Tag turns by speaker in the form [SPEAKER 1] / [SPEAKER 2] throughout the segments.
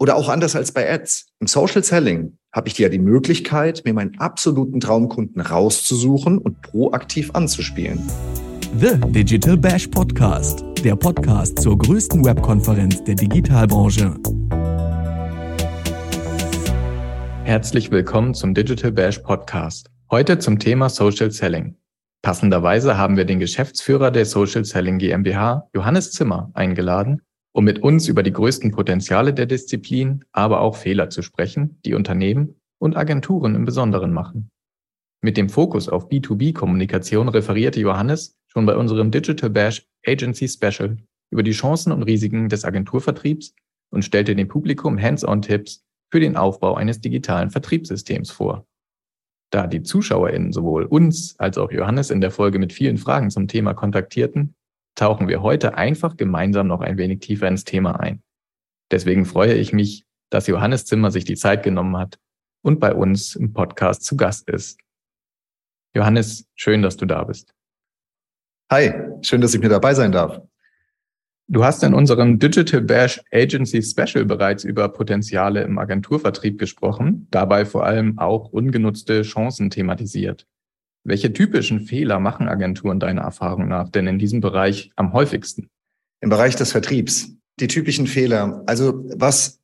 [SPEAKER 1] Oder auch anders als bei Ads. Im Social Selling habe ich ja die Möglichkeit, mir meinen absoluten Traumkunden rauszusuchen und proaktiv anzuspielen.
[SPEAKER 2] The Digital Bash Podcast, der Podcast zur größten Webkonferenz der Digitalbranche.
[SPEAKER 3] Herzlich willkommen zum Digital Bash Podcast. Heute zum Thema Social Selling. Passenderweise haben wir den Geschäftsführer der Social Selling GmbH, Johannes Zimmer, eingeladen, um mit uns über die größten Potenziale der Disziplin, aber auch Fehler zu sprechen, die Unternehmen und Agenturen im Besonderen machen. Mit dem Fokus auf B2B-Kommunikation referierte Johannes schon bei unserem Digital Bash Agency Special über die Chancen und Risiken des Agenturvertriebs und stellte dem Publikum Hands-on-Tipps für den Aufbau eines digitalen Vertriebssystems vor. Da die ZuschauerInnen sowohl uns als auch Johannes in der Folge mit vielen Fragen zum Thema kontaktierten, tauchen wir heute einfach gemeinsam noch ein wenig tiefer ins Thema ein. Deswegen freue ich mich, dass Johannes Zimmer sich die Zeit genommen hat und bei uns im Podcast zu Gast ist. Johannes, schön, dass du da bist.
[SPEAKER 1] Hi, schön, dass ich mir dabei sein darf.
[SPEAKER 3] Du hast in unserem Digital Bash Agency Special bereits über Potenziale im Agenturvertrieb gesprochen, dabei vor allem auch ungenutzte Chancen thematisiert. Welche typischen Fehler machen Agenturen deiner Erfahrung nach denn in diesem Bereich am häufigsten?
[SPEAKER 1] Im Bereich des Vertriebs. Die typischen Fehler. Also was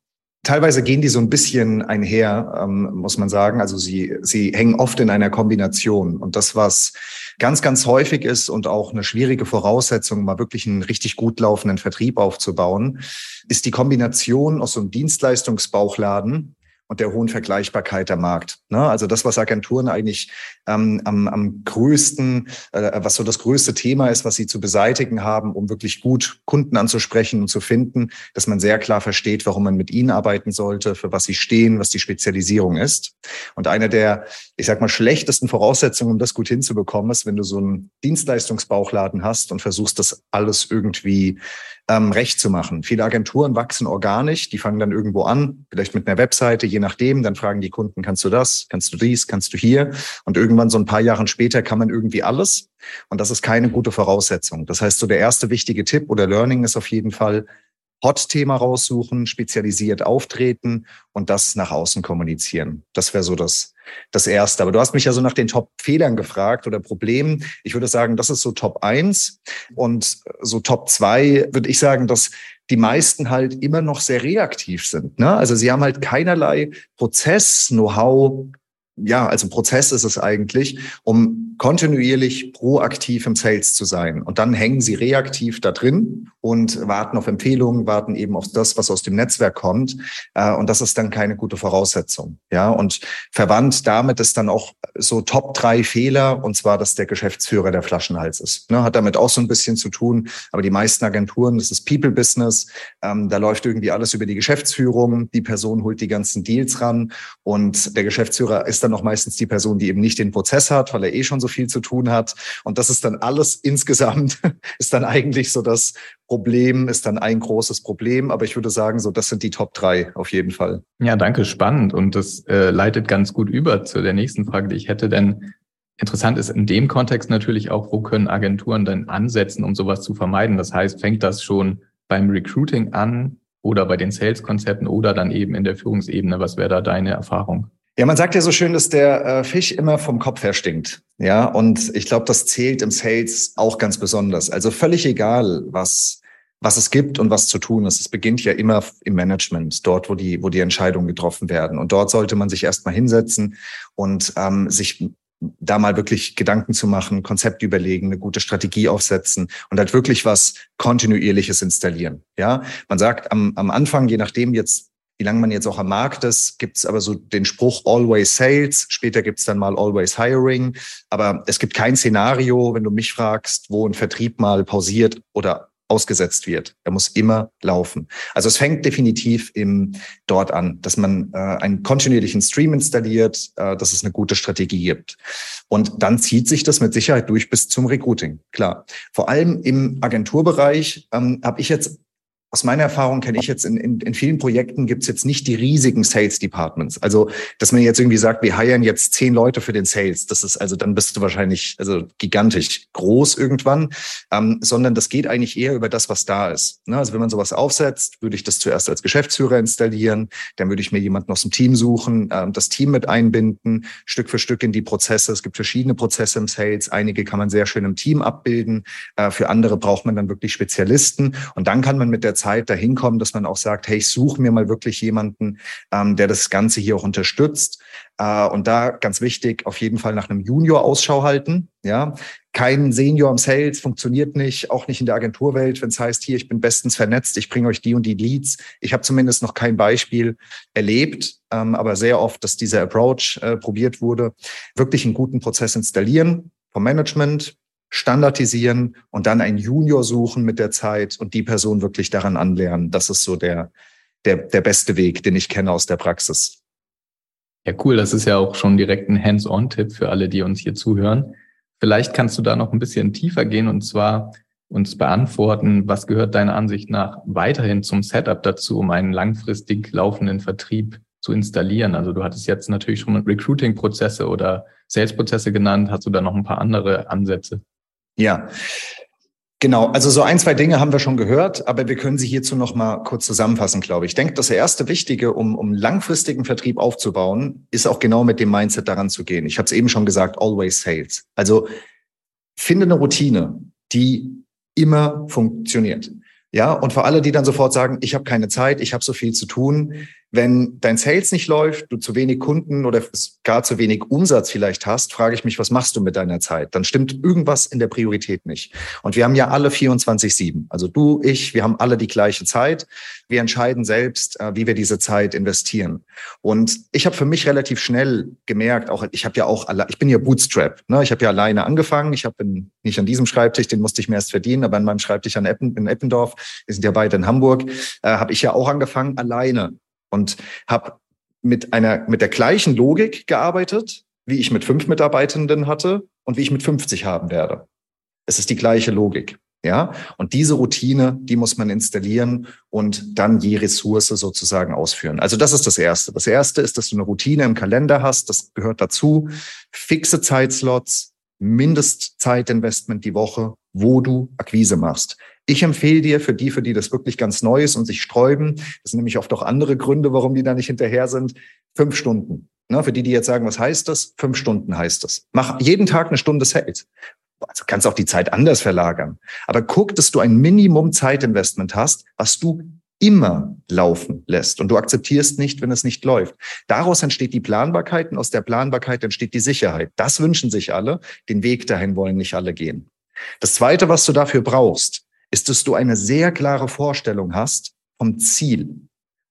[SPEAKER 1] Teilweise gehen die so ein bisschen einher, ähm, muss man sagen. Also sie, sie hängen oft in einer Kombination. Und das, was ganz, ganz häufig ist und auch eine schwierige Voraussetzung, mal wirklich einen richtig gut laufenden Vertrieb aufzubauen, ist die Kombination aus so einem Dienstleistungsbauchladen und der hohen Vergleichbarkeit der Markt. Ne? Also das, was Agenturen eigentlich ähm, am, am größten, äh, was so das größte Thema ist, was sie zu beseitigen haben, um wirklich gut Kunden anzusprechen und zu finden, dass man sehr klar versteht, warum man mit ihnen arbeiten sollte, für was sie stehen, was die Spezialisierung ist. Und eine der, ich sag mal, schlechtesten Voraussetzungen, um das gut hinzubekommen, ist, wenn du so einen Dienstleistungsbauchladen hast und versuchst, das alles irgendwie ähm, recht zu machen. Viele Agenturen wachsen organisch, die fangen dann irgendwo an, vielleicht mit einer Webseite, je nachdem, dann fragen die Kunden, kannst du das, kannst du dies, kannst du hier? Und irgendwann so ein paar Jahren später kann man irgendwie alles. Und das ist keine gute Voraussetzung. Das heißt, so der erste wichtige Tipp oder Learning ist auf jeden Fall, Hot-Thema raussuchen, spezialisiert auftreten und das nach außen kommunizieren. Das wäre so das, das Erste. Aber du hast mich ja so nach den Top-Fehlern gefragt oder Problemen. Ich würde sagen, das ist so Top 1 und so Top 2 würde ich sagen, dass die meisten halt immer noch sehr reaktiv sind. Ne? Also sie haben halt keinerlei Prozess, Know-how, ja, also Prozess ist es eigentlich, um kontinuierlich proaktiv im Sales zu sein. Und dann hängen sie reaktiv da drin und warten auf Empfehlungen, warten eben auf das, was aus dem Netzwerk kommt. Äh, und das ist dann keine gute Voraussetzung. Ja, und verwandt damit ist dann auch so Top drei Fehler, und zwar, dass der Geschäftsführer der Flaschenhals ist. Ne, hat damit auch so ein bisschen zu tun. Aber die meisten Agenturen, das ist People-Business. Ähm, da läuft irgendwie alles über die Geschäftsführung. Die Person holt die ganzen Deals ran und der Geschäftsführer ist dann auch meistens die Person, die eben nicht den Prozess hat, weil er eh schon so viel zu tun hat. Und das ist dann alles insgesamt, ist dann eigentlich so das Problem, ist dann ein großes Problem. Aber ich würde sagen, so, das sind die Top drei auf jeden Fall.
[SPEAKER 3] Ja, danke, spannend. Und das äh, leitet ganz gut über zu der nächsten Frage, die ich hätte, denn Interessant ist in dem Kontext natürlich auch, wo können Agenturen dann ansetzen, um sowas zu vermeiden? Das heißt, fängt das schon beim Recruiting an oder bei den Sales-Konzepten oder dann eben in der Führungsebene? Was wäre da deine Erfahrung?
[SPEAKER 1] Ja, man sagt ja so schön, dass der äh, Fisch immer vom Kopf her stinkt. Ja, und ich glaube, das zählt im Sales auch ganz besonders. Also völlig egal, was was es gibt und was zu tun ist. Es beginnt ja immer im Management, dort, wo die, wo die Entscheidungen getroffen werden. Und dort sollte man sich erstmal hinsetzen und ähm, sich da mal wirklich Gedanken zu machen, Konzept überlegen, eine gute Strategie aufsetzen und halt wirklich was Kontinuierliches installieren. Ja, man sagt am, am Anfang, je nachdem jetzt wie lange man jetzt auch am Markt ist, gibt es aber so den Spruch Always Sales. Später gibt es dann mal Always Hiring. Aber es gibt kein Szenario, wenn du mich fragst, wo ein Vertrieb mal pausiert oder ausgesetzt wird. Er muss immer laufen. Also es fängt definitiv im dort an, dass man äh, einen kontinuierlichen Stream installiert, äh, dass es eine gute Strategie gibt. Und dann zieht sich das mit Sicherheit durch bis zum Recruiting. Klar. Vor allem im Agenturbereich ähm, habe ich jetzt aus meiner Erfahrung kenne ich jetzt in, in, in vielen Projekten gibt es jetzt nicht die riesigen Sales Departments. Also, dass man jetzt irgendwie sagt, wir heiren jetzt zehn Leute für den Sales. Das ist also, dann bist du wahrscheinlich also gigantisch groß irgendwann, ähm, sondern das geht eigentlich eher über das, was da ist. Ne? Also wenn man sowas aufsetzt, würde ich das zuerst als Geschäftsführer installieren, dann würde ich mir jemanden aus dem Team suchen, ähm, das Team mit einbinden, Stück für Stück in die Prozesse. Es gibt verschiedene Prozesse im Sales. Einige kann man sehr schön im Team abbilden. Äh, für andere braucht man dann wirklich Spezialisten. Und dann kann man mit der Zeit dahin kommen, dass man auch sagt, hey, ich suche mir mal wirklich jemanden, ähm, der das Ganze hier auch unterstützt. Äh, und da ganz wichtig, auf jeden Fall nach einem Junior Ausschau halten. Ja, kein Senior im Sales funktioniert nicht, auch nicht in der Agenturwelt, wenn es heißt, hier, ich bin bestens vernetzt, ich bringe euch die und die Leads. Ich habe zumindest noch kein Beispiel erlebt, ähm, aber sehr oft, dass dieser Approach äh, probiert wurde. Wirklich einen guten Prozess installieren vom Management, standardisieren und dann einen Junior suchen mit der Zeit und die Person wirklich daran anlernen. Das ist so der, der, der beste Weg, den ich kenne aus der Praxis.
[SPEAKER 3] Ja, cool. Das ist ja auch schon direkt ein Hands-on-Tipp für alle, die uns hier zuhören. Vielleicht kannst du da noch ein bisschen tiefer gehen und zwar uns beantworten, was gehört deiner Ansicht nach weiterhin zum Setup dazu, um einen langfristig laufenden Vertrieb zu installieren? Also du hattest jetzt natürlich schon Recruiting-Prozesse oder Sales-Prozesse genannt. Hast du da noch ein paar andere Ansätze?
[SPEAKER 1] Ja, Genau, also so ein, zwei Dinge haben wir schon gehört, aber wir können sie hierzu noch mal kurz zusammenfassen, glaube ich. Ich denke, das erste Wichtige, um, um langfristigen Vertrieb aufzubauen, ist auch genau mit dem Mindset daran zu gehen. Ich habe es eben schon gesagt, always sales. Also finde eine Routine, die immer funktioniert. Ja, und für alle, die dann sofort sagen, ich habe keine Zeit, ich habe so viel zu tun, wenn dein Sales nicht läuft, du zu wenig Kunden oder gar zu wenig Umsatz vielleicht hast, frage ich mich, was machst du mit deiner Zeit? Dann stimmt irgendwas in der Priorität nicht. Und wir haben ja alle 24-7. Also du, ich, wir haben alle die gleiche Zeit. Wir entscheiden selbst, äh, wie wir diese Zeit investieren. Und ich habe für mich relativ schnell gemerkt, auch ich habe ja auch, ich bin ja Bootstrap. Ne? Ich habe ja alleine angefangen. Ich habe nicht an diesem Schreibtisch, den musste ich mir erst verdienen, aber an meinem Schreibtisch an Eppen, in Eppendorf, wir sind ja beide in Hamburg, äh, habe ich ja auch angefangen alleine und habe mit einer mit der gleichen Logik gearbeitet, wie ich mit fünf Mitarbeitenden hatte und wie ich mit 50 haben werde. Es ist die gleiche Logik. Ja, und diese Routine, die muss man installieren und dann je Ressource sozusagen ausführen. Also das ist das Erste. Das Erste ist, dass du eine Routine im Kalender hast. Das gehört dazu. Fixe Zeitslots, Mindestzeitinvestment die Woche, wo du Akquise machst. Ich empfehle dir für die, für die das wirklich ganz neu ist und sich sträuben, das sind nämlich oft auch andere Gründe, warum die da nicht hinterher sind, fünf Stunden. Ne, für die, die jetzt sagen, was heißt das? Fünf Stunden heißt das. Mach jeden Tag eine Stunde Sales. Also kannst auch die Zeit anders verlagern. Aber guck, dass du ein Minimum Zeitinvestment hast, was du immer laufen lässt und du akzeptierst nicht, wenn es nicht läuft. Daraus entsteht die Planbarkeit und aus der Planbarkeit entsteht die Sicherheit. Das wünschen sich alle. Den Weg dahin wollen nicht alle gehen. Das Zweite, was du dafür brauchst, ist, dass du eine sehr klare Vorstellung hast vom Ziel.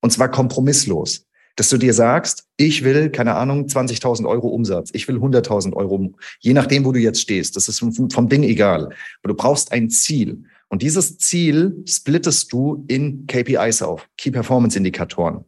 [SPEAKER 1] Und zwar kompromisslos. Dass du dir sagst, ich will, keine Ahnung, 20.000 Euro Umsatz. Ich will 100.000 Euro, je nachdem, wo du jetzt stehst. Das ist vom Ding egal. Aber du brauchst ein Ziel. Und dieses Ziel splittest du in KPIs auf, Key Performance Indikatoren.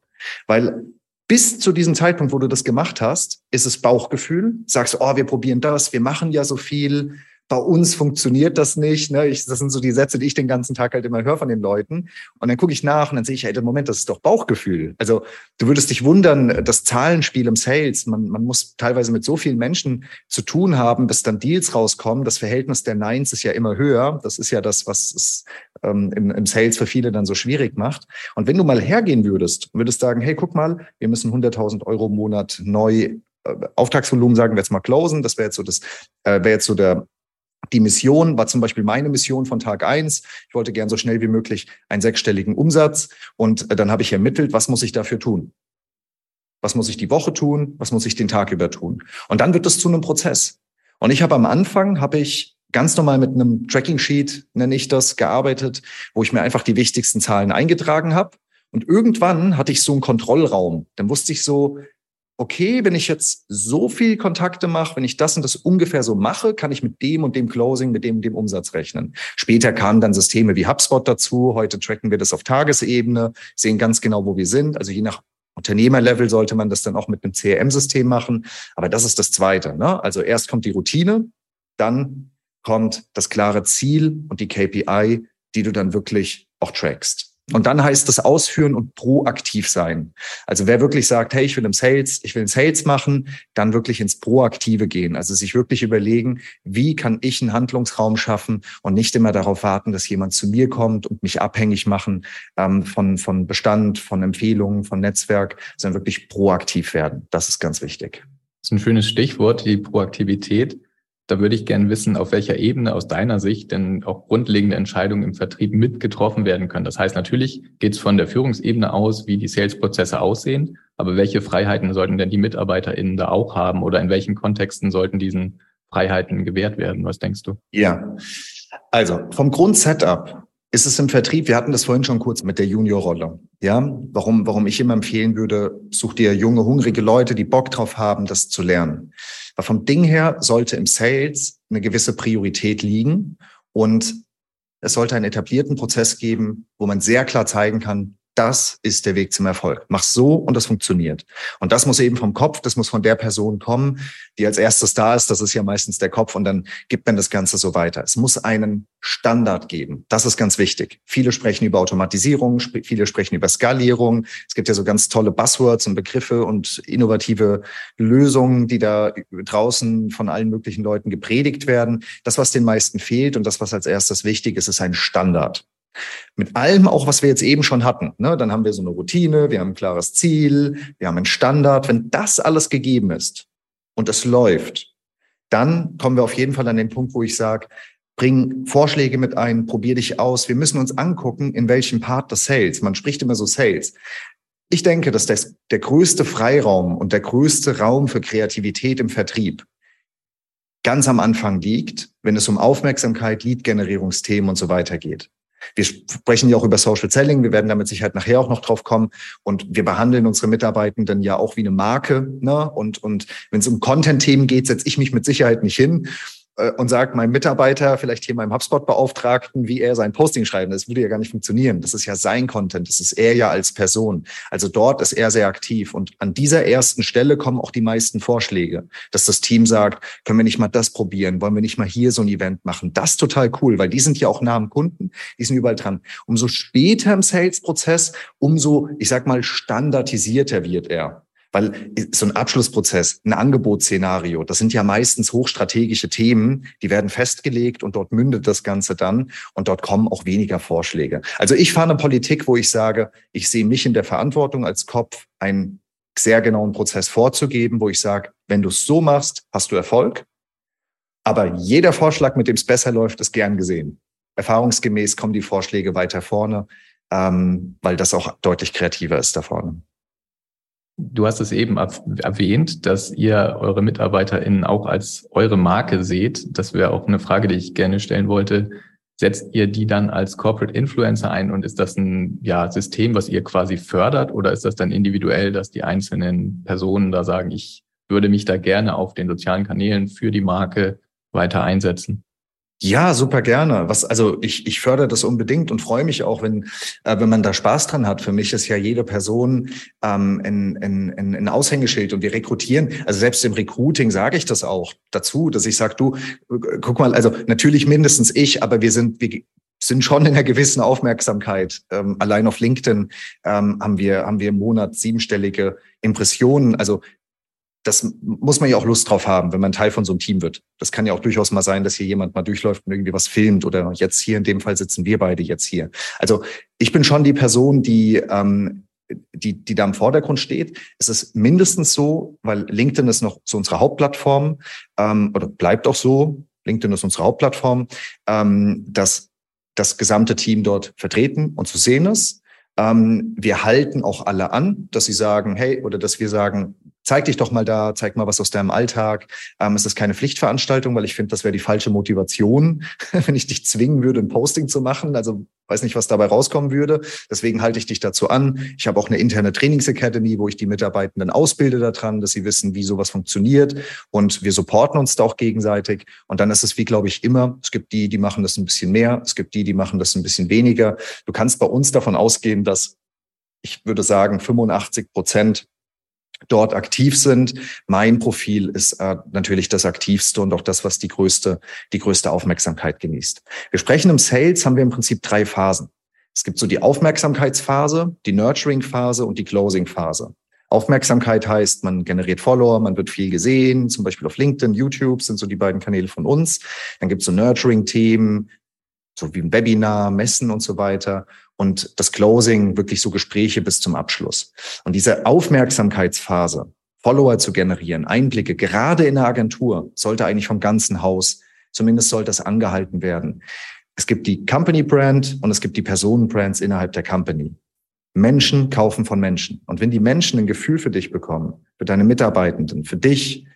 [SPEAKER 1] Weil bis zu diesem Zeitpunkt, wo du das gemacht hast, ist es Bauchgefühl. Sagst, oh, wir probieren das, wir machen ja so viel, bei uns funktioniert das nicht. Ne? Ich, das sind so die Sätze, die ich den ganzen Tag halt immer höre von den Leuten. Und dann gucke ich nach und dann sehe ich, hey, Moment, das ist doch Bauchgefühl. Also du würdest dich wundern, das Zahlenspiel im Sales, man, man muss teilweise mit so vielen Menschen zu tun haben, bis dann Deals rauskommen. Das Verhältnis der Nines ist ja immer höher. Das ist ja das, was es ähm, im, im Sales für viele dann so schwierig macht. Und wenn du mal hergehen würdest, würdest sagen, hey, guck mal, wir müssen 100.000 Euro im Monat neu äh, Auftragsvolumen sagen wir jetzt mal closen. Das wäre jetzt so das, äh, wäre jetzt so der die Mission war zum Beispiel meine Mission von Tag eins. Ich wollte gern so schnell wie möglich einen sechsstelligen Umsatz. Und äh, dann habe ich ermittelt, was muss ich dafür tun? Was muss ich die Woche tun? Was muss ich den Tag über tun? Und dann wird es zu einem Prozess. Und ich habe am Anfang, habe ich ganz normal mit einem Tracking Sheet, nenne ich das, gearbeitet, wo ich mir einfach die wichtigsten Zahlen eingetragen habe. Und irgendwann hatte ich so einen Kontrollraum. Dann wusste ich so, okay, wenn ich jetzt so viel Kontakte mache, wenn ich das und das ungefähr so mache, kann ich mit dem und dem Closing, mit dem und dem Umsatz rechnen. Später kamen dann Systeme wie HubSpot dazu. Heute tracken wir das auf Tagesebene, sehen ganz genau, wo wir sind. Also je nach Unternehmerlevel sollte man das dann auch mit einem CRM-System machen. Aber das ist das Zweite. Ne? Also erst kommt die Routine, dann kommt das klare Ziel und die KPI, die du dann wirklich auch trackst. Und dann heißt es ausführen und proaktiv sein. Also wer wirklich sagt, hey, ich will im Sales, ich will einen Sales machen, dann wirklich ins Proaktive gehen. Also sich wirklich überlegen, wie kann ich einen Handlungsraum schaffen und nicht immer darauf warten, dass jemand zu mir kommt und mich abhängig machen ähm, von, von Bestand, von Empfehlungen, von Netzwerk, sondern wirklich proaktiv werden. Das ist ganz wichtig.
[SPEAKER 3] Das ist ein schönes Stichwort, die Proaktivität. Da würde ich gerne wissen, auf welcher Ebene aus deiner Sicht denn auch grundlegende Entscheidungen im Vertrieb mitgetroffen werden können. Das heißt, natürlich geht es von der Führungsebene aus, wie die Sales-Prozesse aussehen, aber welche Freiheiten sollten denn die MitarbeiterInnen da auch haben oder in welchen Kontexten sollten diesen Freiheiten gewährt werden? Was denkst du?
[SPEAKER 1] Ja, also vom Grundsetup ist es im Vertrieb, wir hatten das vorhin schon kurz mit der Juniorrolle. Ja, warum, warum ich immer empfehlen würde, such dir junge, hungrige Leute, die Bock drauf haben, das zu lernen. Aber vom Ding her sollte im Sales eine gewisse Priorität liegen und es sollte einen etablierten Prozess geben, wo man sehr klar zeigen kann, das ist der Weg zum Erfolg. Mach so und das funktioniert. Und das muss eben vom Kopf, das muss von der Person kommen, die als erstes da ist. Das ist ja meistens der Kopf und dann gibt man das Ganze so weiter. Es muss einen Standard geben. Das ist ganz wichtig. Viele sprechen über Automatisierung, viele sprechen über Skalierung. Es gibt ja so ganz tolle Buzzwords und Begriffe und innovative Lösungen, die da draußen von allen möglichen Leuten gepredigt werden. Das, was den meisten fehlt und das, was als erstes wichtig ist, ist ein Standard. Mit allem auch, was wir jetzt eben schon hatten. Ne? Dann haben wir so eine Routine, wir haben ein klares Ziel, wir haben einen Standard. Wenn das alles gegeben ist und es läuft, dann kommen wir auf jeden Fall an den Punkt, wo ich sage, bring Vorschläge mit ein, probier dich aus. Wir müssen uns angucken, in welchem Part des Sales. Man spricht immer so Sales. Ich denke, dass das, der größte Freiraum und der größte Raum für Kreativität im Vertrieb ganz am Anfang liegt, wenn es um Aufmerksamkeit, Lead-Generierungsthemen und so weiter geht. Wir sprechen ja auch über Social Selling. Wir werden damit sicher nachher auch noch drauf kommen. Und wir behandeln unsere Mitarbeitenden ja auch wie eine Marke. Ne? Und, und wenn es um Content-Themen geht, setze ich mich mit Sicherheit nicht hin und sagt meinem Mitarbeiter, vielleicht hier meinem HubSpot-Beauftragten, wie er sein Posting schreiben. Das würde ja gar nicht funktionieren. Das ist ja sein Content. Das ist er ja als Person. Also dort ist er sehr aktiv. Und an dieser ersten Stelle kommen auch die meisten Vorschläge, dass das Team sagt, können wir nicht mal das probieren? Wollen wir nicht mal hier so ein Event machen? Das ist total cool, weil die sind ja auch nah am Kunden. Die sind überall dran. Umso später im Sales-Prozess, umso, ich sag mal, standardisierter wird er. Weil so ein Abschlussprozess, ein Angebotsszenario, das sind ja meistens hochstrategische Themen, die werden festgelegt und dort mündet das Ganze dann und dort kommen auch weniger Vorschläge. Also ich fahre eine Politik, wo ich sage, ich sehe mich in der Verantwortung als Kopf, einen sehr genauen Prozess vorzugeben, wo ich sage, wenn du es so machst, hast du Erfolg. Aber jeder Vorschlag, mit dem es besser läuft, ist gern gesehen. Erfahrungsgemäß kommen die Vorschläge weiter vorne, ähm, weil das auch deutlich kreativer ist da vorne.
[SPEAKER 3] Du hast es eben erwähnt, dass ihr eure MitarbeiterInnen auch als eure Marke seht. Das wäre auch eine Frage, die ich gerne stellen wollte. Setzt ihr die dann als Corporate Influencer ein und ist das ein ja, System, was ihr quasi fördert oder ist das dann individuell, dass die einzelnen Personen da sagen, ich würde mich da gerne auf den sozialen Kanälen für die Marke weiter einsetzen?
[SPEAKER 1] Ja, super gerne. Was, also ich, ich fördere das unbedingt und freue mich auch, wenn, äh, wenn man da Spaß dran hat. Für mich ist ja jede Person ähm, ein, ein, ein, ein Aushängeschild und wir rekrutieren. Also selbst im Recruiting sage ich das auch dazu, dass ich sage, du, guck mal, also natürlich mindestens ich, aber wir sind, wir sind schon in einer gewissen Aufmerksamkeit. Ähm, allein auf LinkedIn ähm, haben wir haben wir im Monat siebenstellige Impressionen. Also das muss man ja auch Lust drauf haben, wenn man Teil von so einem Team wird. Das kann ja auch durchaus mal sein, dass hier jemand mal durchläuft und irgendwie was filmt oder jetzt hier in dem Fall sitzen wir beide jetzt hier. Also ich bin schon die Person, die ähm, die, die da im Vordergrund steht. Es ist mindestens so, weil LinkedIn ist noch so unsere Hauptplattform ähm, oder bleibt auch so. LinkedIn ist unsere Hauptplattform, ähm, dass das gesamte Team dort vertreten und zu sehen ist. Ähm, wir halten auch alle an, dass sie sagen, hey, oder dass wir sagen, zeig dich doch mal da, zeig mal was aus deinem Alltag. Ähm, es ist keine Pflichtveranstaltung, weil ich finde, das wäre die falsche Motivation, wenn ich dich zwingen würde, ein Posting zu machen. Also weiß nicht, was dabei rauskommen würde. Deswegen halte ich dich dazu an. Ich habe auch eine interne Trainingsacademy, wo ich die Mitarbeitenden ausbilde daran, dass sie wissen, wie sowas funktioniert. Und wir supporten uns da auch gegenseitig. Und dann ist es wie, glaube ich, immer. Es gibt die, die machen das ein bisschen mehr. Es gibt die, die machen das ein bisschen weniger. Du kannst bei uns davon ausgehen, dass ich würde sagen, 85 Prozent dort aktiv sind. Mein Profil ist äh, natürlich das aktivste und auch das, was die größte, die größte Aufmerksamkeit genießt. Wir sprechen im Sales, haben wir im Prinzip drei Phasen. Es gibt so die Aufmerksamkeitsphase, die Nurturing-Phase und die Closing-Phase. Aufmerksamkeit heißt, man generiert Follower, man wird viel gesehen, zum Beispiel auf LinkedIn, YouTube sind so die beiden Kanäle von uns. Dann gibt es so Nurturing-Themen, so wie ein Webinar, Messen und so weiter. Und das Closing, wirklich so Gespräche bis zum Abschluss. Und diese Aufmerksamkeitsphase, Follower zu generieren, Einblicke, gerade in der Agentur, sollte eigentlich vom ganzen Haus, zumindest sollte es angehalten werden. Es gibt die Company Brand und es gibt die Personenbrands innerhalb der Company. Menschen kaufen von Menschen. Und wenn die Menschen ein Gefühl für dich bekommen, für deine Mitarbeitenden, für dich,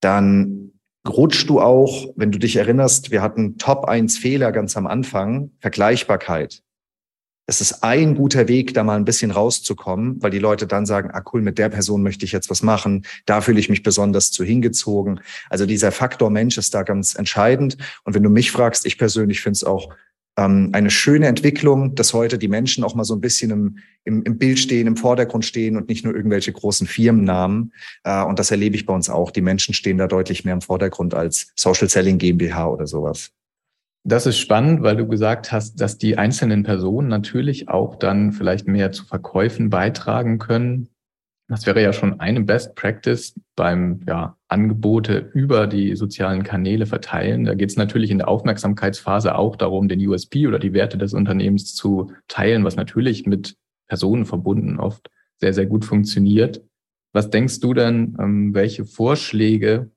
[SPEAKER 1] dann rutschst du auch, wenn du dich erinnerst, wir hatten Top 1 Fehler ganz am Anfang, Vergleichbarkeit. Es ist ein guter Weg, da mal ein bisschen rauszukommen, weil die Leute dann sagen, ah cool, mit der Person möchte ich jetzt was machen, da fühle ich mich besonders zu hingezogen. Also dieser Faktor Mensch ist da ganz entscheidend. Und wenn du mich fragst, ich persönlich finde es auch ähm, eine schöne Entwicklung, dass heute die Menschen auch mal so ein bisschen im, im, im Bild stehen, im Vordergrund stehen und nicht nur irgendwelche großen Firmennamen. Äh, und das erlebe ich bei uns auch. Die Menschen stehen da deutlich mehr im Vordergrund als Social Selling GmbH oder sowas.
[SPEAKER 3] Das ist spannend, weil du gesagt hast, dass die einzelnen Personen natürlich auch dann vielleicht mehr zu Verkäufen beitragen können. Das wäre ja schon eine Best Practice beim ja, Angebote über die sozialen Kanäle verteilen. Da geht es natürlich in der Aufmerksamkeitsphase auch darum, den USP oder die Werte des Unternehmens zu teilen, was natürlich mit Personen verbunden oft sehr, sehr gut funktioniert. Was denkst du denn, ähm, welche Vorschläge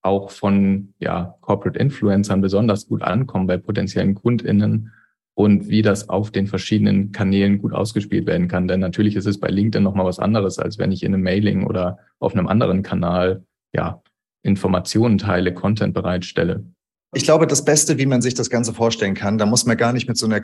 [SPEAKER 3] auch von ja, Corporate Influencern besonders gut ankommen bei potenziellen KundInnen und wie das auf den verschiedenen Kanälen gut ausgespielt werden kann. Denn natürlich ist es bei LinkedIn nochmal was anderes, als wenn ich in einem Mailing oder auf einem anderen Kanal ja, Informationen teile, Content bereitstelle.
[SPEAKER 1] Ich glaube, das Beste, wie man sich das Ganze vorstellen kann, da muss man gar nicht mit so einer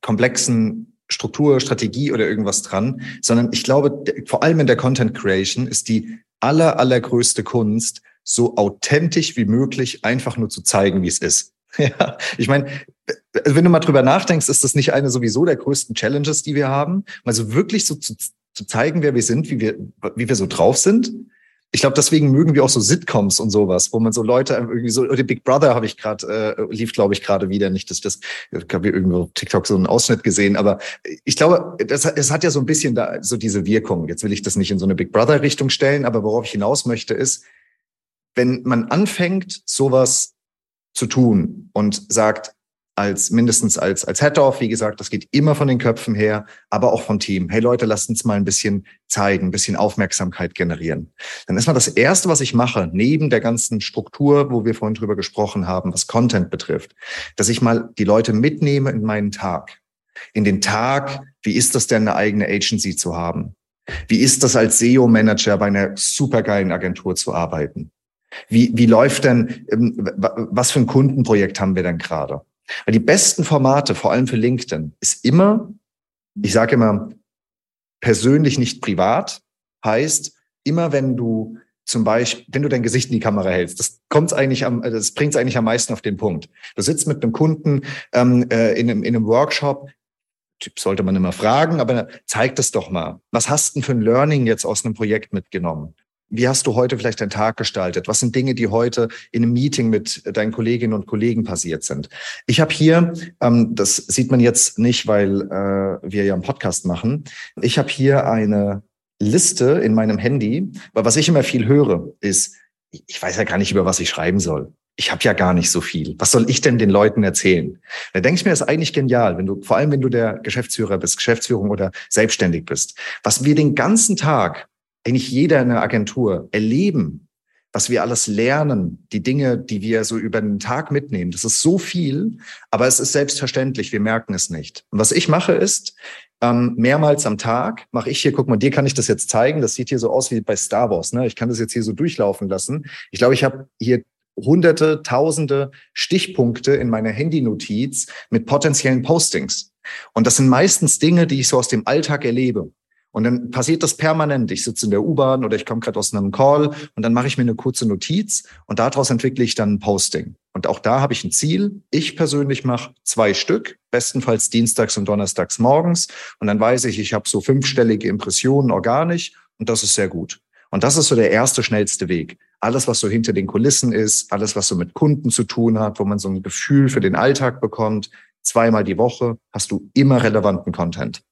[SPEAKER 1] komplexen Struktur, Strategie oder irgendwas dran, sondern ich glaube, vor allem in der Content Creation ist die aller, allergrößte Kunst, so authentisch wie möglich einfach nur zu zeigen, wie es ist. Ja, ich meine, wenn du mal drüber nachdenkst, ist das nicht eine sowieso der größten Challenges, die wir haben, mal so wirklich so zu, zu zeigen, wer wir sind, wie wir, wie wir so drauf sind. Ich glaube, deswegen mögen wir auch so Sitcoms und sowas, wo man so Leute irgendwie so, oder Big Brother habe ich gerade, äh, lief, glaube ich, gerade wieder nicht, dass das, ich habe irgendwo auf TikTok so einen Ausschnitt gesehen, aber ich glaube, das, es hat ja so ein bisschen da so diese Wirkung. Jetzt will ich das nicht in so eine Big Brother-Richtung stellen, aber worauf ich hinaus möchte, ist, wenn man anfängt, sowas zu tun und sagt, als mindestens als, als Head-Off, wie gesagt, das geht immer von den Köpfen her, aber auch vom Team. Hey Leute, lasst uns mal ein bisschen zeigen, ein bisschen Aufmerksamkeit generieren. Dann ist mal das Erste, was ich mache, neben der ganzen Struktur, wo wir vorhin drüber gesprochen haben, was Content betrifft, dass ich mal die Leute mitnehme in meinen Tag. In den Tag, wie ist das denn, eine eigene Agency zu haben? Wie ist das als SEO-Manager bei einer supergeilen Agentur zu arbeiten? Wie, wie läuft denn, ähm, was für ein Kundenprojekt haben wir denn gerade? Weil die besten Formate, vor allem für LinkedIn, ist immer, ich sage immer, persönlich nicht privat, heißt, immer wenn du zum Beispiel, wenn du dein Gesicht in die Kamera hältst, das kommt eigentlich am, das bringt es eigentlich am meisten auf den Punkt. Du sitzt mit einem Kunden ähm, äh, in, einem, in einem Workshop, Typ sollte man immer fragen, aber zeig das doch mal. Was hast du denn für ein Learning jetzt aus einem Projekt mitgenommen? Wie hast du heute vielleicht deinen Tag gestaltet? Was sind Dinge, die heute in einem Meeting mit deinen Kolleginnen und Kollegen passiert sind? Ich habe hier, ähm, das sieht man jetzt nicht, weil äh, wir ja einen Podcast machen, ich habe hier eine Liste in meinem Handy, weil was ich immer viel höre, ist, ich weiß ja gar nicht, über was ich schreiben soll. Ich habe ja gar nicht so viel. Was soll ich denn den Leuten erzählen? Da denke ich mir, das ist eigentlich genial, wenn du, vor allem wenn du der Geschäftsführer bist, Geschäftsführung oder selbstständig bist. Was wir den ganzen Tag eigentlich jeder in der Agentur erleben, was wir alles lernen, die Dinge, die wir so über den Tag mitnehmen. Das ist so viel, aber es ist selbstverständlich, wir merken es nicht. Und was ich mache ist, ähm, mehrmals am Tag mache ich hier, guck mal, dir kann ich das jetzt zeigen, das sieht hier so aus wie bei Star Wars. Ne? Ich kann das jetzt hier so durchlaufen lassen. Ich glaube, ich habe hier hunderte, tausende Stichpunkte in meiner Handynotiz mit potenziellen Postings. Und das sind meistens Dinge, die ich so aus dem Alltag erlebe. Und dann passiert das permanent. Ich sitze in der U-Bahn oder ich komme gerade aus einem Call und dann mache ich mir eine kurze Notiz und daraus entwickle ich dann ein Posting. Und auch da habe ich ein Ziel. Ich persönlich mache zwei Stück, bestenfalls dienstags und donnerstags morgens. Und dann weiß ich, ich habe so fünfstellige Impressionen organisch und das ist sehr gut. Und das ist so der erste, schnellste Weg. Alles, was so hinter den Kulissen ist, alles, was so mit Kunden zu tun hat, wo man so ein Gefühl für den Alltag bekommt, zweimal die Woche hast du immer relevanten Content.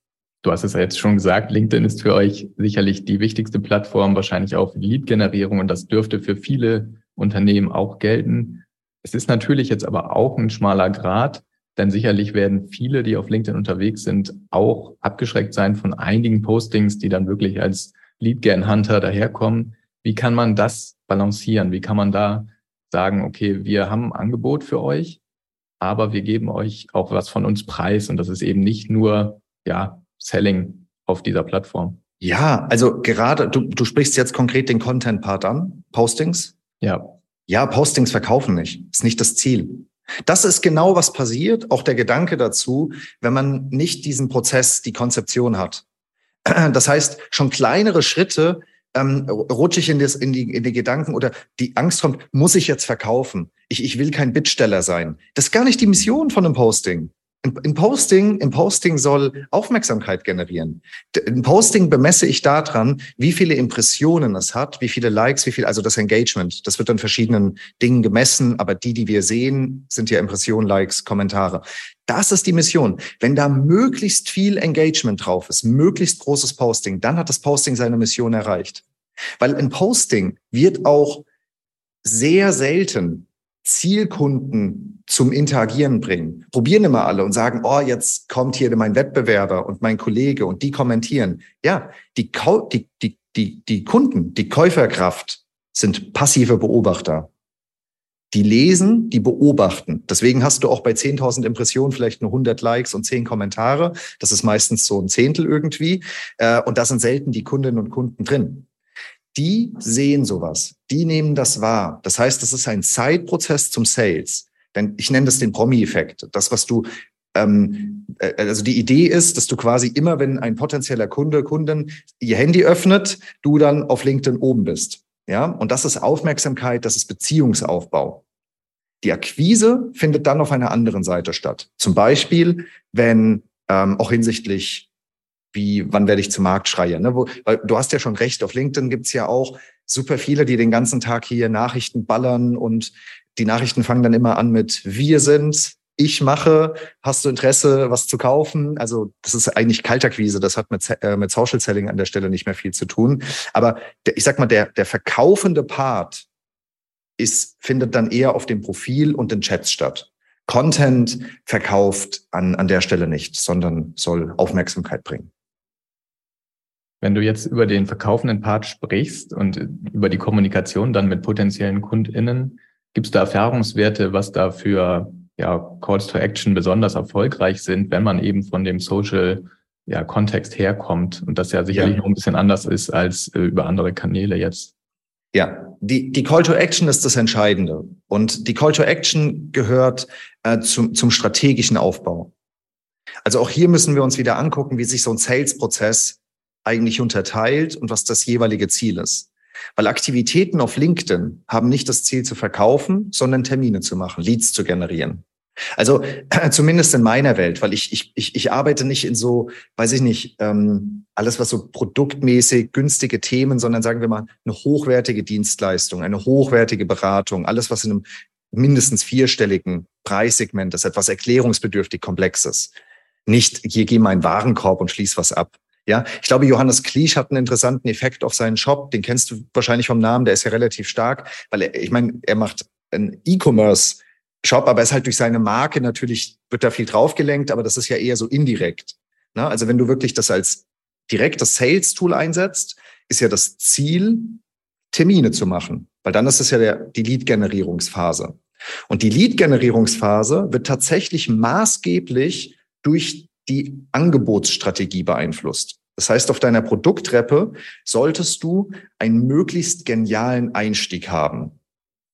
[SPEAKER 3] Du hast es ja jetzt schon gesagt, LinkedIn ist für euch sicherlich die wichtigste Plattform, wahrscheinlich auch für die Lead-Generierung und das dürfte für viele Unternehmen auch gelten. Es ist natürlich jetzt aber auch ein schmaler Grad, denn sicherlich werden viele, die auf LinkedIn unterwegs sind, auch abgeschreckt sein von einigen Postings, die dann wirklich als Lead-Gen-Hunter daherkommen. Wie kann man das balancieren? Wie kann man da sagen, okay, wir haben ein Angebot für euch, aber wir geben euch auch was von uns preis und das ist eben nicht nur, ja, Selling auf dieser Plattform.
[SPEAKER 1] Ja, also gerade, du, du sprichst jetzt konkret den Content-Part an, Postings.
[SPEAKER 3] Ja.
[SPEAKER 1] Ja, Postings verkaufen nicht. Ist nicht das Ziel. Das ist genau, was passiert. Auch der Gedanke dazu, wenn man nicht diesen Prozess, die Konzeption hat. Das heißt, schon kleinere Schritte ähm, rutsche ich in, das, in, die, in die Gedanken oder die Angst kommt, muss ich jetzt verkaufen? Ich, ich will kein Bittsteller sein. Das ist gar nicht die Mission von einem Posting. Ein Posting, ein Posting soll Aufmerksamkeit generieren. Ein Posting bemesse ich daran, wie viele Impressionen es hat, wie viele Likes, wie viel, also das Engagement. Das wird an verschiedenen Dingen gemessen, aber die, die wir sehen, sind ja Impressionen, Likes, Kommentare. Das ist die Mission. Wenn da möglichst viel Engagement drauf ist, möglichst großes Posting, dann hat das Posting seine Mission erreicht. Weil ein Posting wird auch sehr selten Zielkunden zum Interagieren bringen. Probieren immer alle und sagen, oh, jetzt kommt hier mein Wettbewerber und mein Kollege und die kommentieren. Ja, die, die, die, die, die Kunden, die Käuferkraft sind passive Beobachter. Die lesen, die beobachten. Deswegen hast du auch bei 10.000 Impressionen vielleicht nur 100 Likes und 10 Kommentare. Das ist meistens so ein Zehntel irgendwie. Äh, und da sind selten die Kundinnen und Kunden drin die sehen sowas, die nehmen das wahr. Das heißt, das ist ein Zeitprozess zum Sales. Denn ich nenne das den Promi-Effekt. Das, was du, ähm, äh, also die Idee ist, dass du quasi immer, wenn ein potenzieller Kunde, Kunden ihr Handy öffnet, du dann auf LinkedIn oben bist. Ja, und das ist Aufmerksamkeit, das ist Beziehungsaufbau. Die Akquise findet dann auf einer anderen Seite statt. Zum Beispiel, wenn ähm, auch hinsichtlich wie, wann werde ich zum Marktschreier? Ne? Wo, weil du hast ja schon recht, auf LinkedIn gibt's ja auch super viele, die den ganzen Tag hier Nachrichten ballern und die Nachrichten fangen dann immer an mit wir sind, ich mache, hast du Interesse, was zu kaufen? Also das ist eigentlich Kalterquise, das hat mit, äh, mit Social Selling an der Stelle nicht mehr viel zu tun. Aber der, ich sag mal, der, der verkaufende Part ist, findet dann eher auf dem Profil und den Chats statt. Content verkauft an, an der Stelle nicht, sondern soll Aufmerksamkeit bringen.
[SPEAKER 3] Wenn du jetzt über den verkaufenden Part sprichst und über die Kommunikation dann mit potenziellen KundInnen, gibt es da Erfahrungswerte, was da für ja, Calls to Action besonders erfolgreich sind, wenn man eben von dem Social ja, Kontext herkommt und das ja sicherlich ja. noch ein bisschen anders ist als äh, über andere Kanäle jetzt.
[SPEAKER 1] Ja, die, die Call to Action ist das Entscheidende. Und die Call to Action gehört äh, zum, zum strategischen Aufbau. Also auch hier müssen wir uns wieder angucken, wie sich so ein Sales-Prozess eigentlich unterteilt und was das jeweilige Ziel ist. Weil Aktivitäten auf LinkedIn haben nicht das Ziel zu verkaufen, sondern Termine zu machen, Leads zu generieren. Also zumindest in meiner Welt, weil ich, ich, ich, ich arbeite nicht in so, weiß ich nicht, ähm, alles was so produktmäßig günstige Themen, sondern sagen wir mal eine hochwertige Dienstleistung, eine hochwertige Beratung, alles was in einem mindestens vierstelligen Preissegment ist, etwas erklärungsbedürftig Komplexes. Nicht, hier geh mal einen Warenkorb und schließ was ab. Ja, ich glaube, Johannes Kliesch hat einen interessanten Effekt auf seinen Shop. Den kennst du wahrscheinlich vom Namen. Der ist ja relativ stark, weil er, ich meine, er macht einen E-Commerce Shop, aber er ist halt durch seine Marke natürlich wird da viel draufgelenkt, aber das ist ja eher so indirekt. Ne? Also wenn du wirklich das als direktes Sales Tool einsetzt, ist ja das Ziel, Termine zu machen, weil dann ist es ja der, die Lead-Generierungsphase. Und die Lead-Generierungsphase wird tatsächlich maßgeblich durch die Angebotsstrategie beeinflusst. Das heißt, auf deiner Produkttreppe solltest du einen möglichst genialen Einstieg haben.